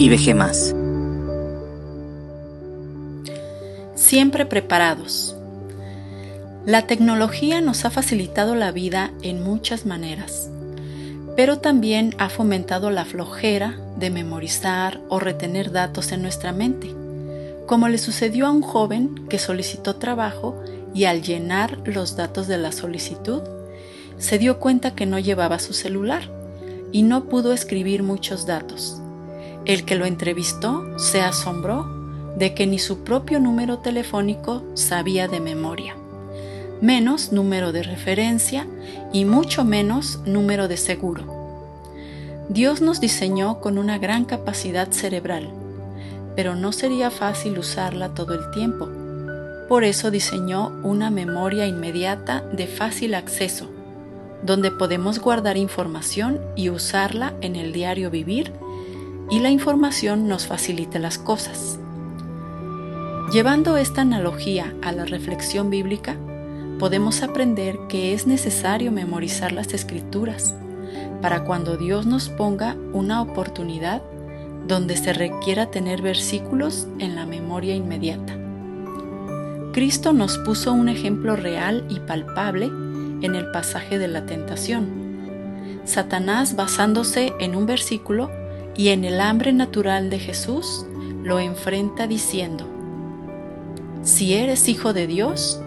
y más. Siempre preparados. La tecnología nos ha facilitado la vida en muchas maneras, pero también ha fomentado la flojera de memorizar o retener datos en nuestra mente, como le sucedió a un joven que solicitó trabajo y al llenar los datos de la solicitud, se dio cuenta que no llevaba su celular y no pudo escribir muchos datos. El que lo entrevistó se asombró de que ni su propio número telefónico sabía de memoria, menos número de referencia y mucho menos número de seguro. Dios nos diseñó con una gran capacidad cerebral, pero no sería fácil usarla todo el tiempo. Por eso diseñó una memoria inmediata de fácil acceso donde podemos guardar información y usarla en el diario vivir y la información nos facilita las cosas. Llevando esta analogía a la reflexión bíblica, podemos aprender que es necesario memorizar las escrituras para cuando Dios nos ponga una oportunidad donde se requiera tener versículos en la memoria inmediata. Cristo nos puso un ejemplo real y palpable en el pasaje de la tentación. Satanás, basándose en un versículo y en el hambre natural de Jesús, lo enfrenta diciendo, Si eres hijo de Dios,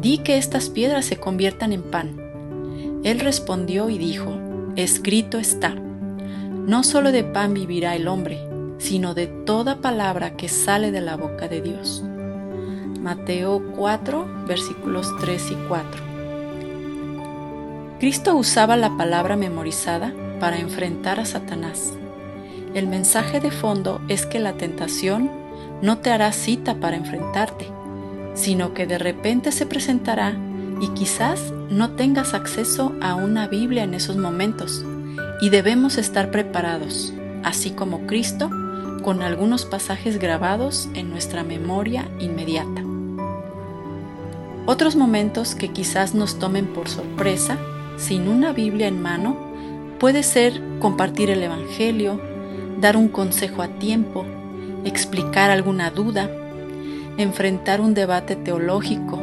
di que estas piedras se conviertan en pan. Él respondió y dijo, Escrito está, no solo de pan vivirá el hombre, sino de toda palabra que sale de la boca de Dios. Mateo 4, versículos 3 y 4. Cristo usaba la palabra memorizada para enfrentar a Satanás. El mensaje de fondo es que la tentación no te hará cita para enfrentarte, sino que de repente se presentará y quizás no tengas acceso a una Biblia en esos momentos, y debemos estar preparados, así como Cristo, con algunos pasajes grabados en nuestra memoria inmediata. Otros momentos que quizás nos tomen por sorpresa sin una Biblia en mano puede ser compartir el Evangelio, dar un consejo a tiempo, explicar alguna duda, enfrentar un debate teológico,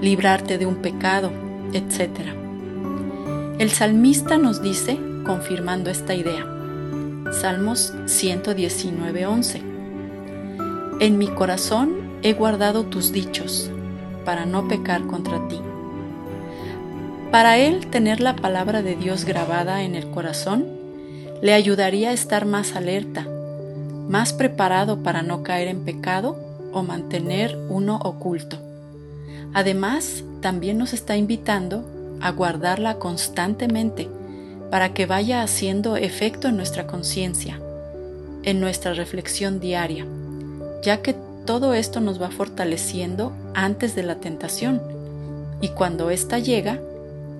librarte de un pecado, etc. El salmista nos dice, confirmando esta idea, Salmos 119:11, En mi corazón he guardado tus dichos, para no pecar contra ti. Para él, tener la palabra de Dios grabada en el corazón le ayudaría a estar más alerta, más preparado para no caer en pecado o mantener uno oculto. Además, también nos está invitando a guardarla constantemente para que vaya haciendo efecto en nuestra conciencia, en nuestra reflexión diaria, ya que todo esto nos va fortaleciendo antes de la tentación y cuando ésta llega,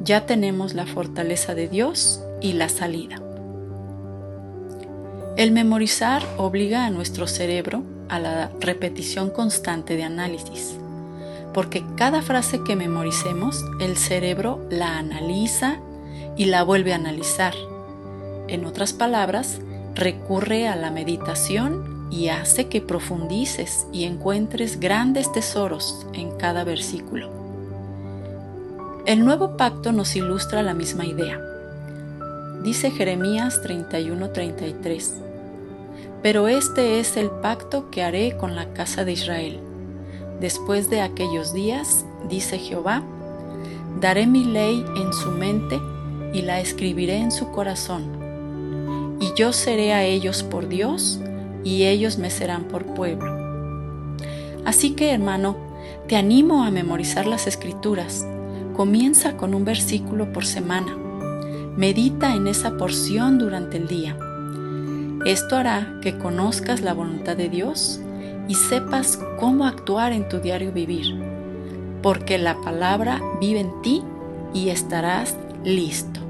ya tenemos la fortaleza de Dios y la salida. El memorizar obliga a nuestro cerebro a la repetición constante de análisis, porque cada frase que memoricemos, el cerebro la analiza y la vuelve a analizar. En otras palabras, recurre a la meditación y hace que profundices y encuentres grandes tesoros en cada versículo. El nuevo pacto nos ilustra la misma idea. Dice Jeremías 31:33, Pero este es el pacto que haré con la casa de Israel. Después de aquellos días, dice Jehová, daré mi ley en su mente y la escribiré en su corazón. Y yo seré a ellos por Dios y ellos me serán por pueblo. Así que, hermano, te animo a memorizar las escrituras Comienza con un versículo por semana. Medita en esa porción durante el día. Esto hará que conozcas la voluntad de Dios y sepas cómo actuar en tu diario vivir, porque la palabra vive en ti y estarás listo.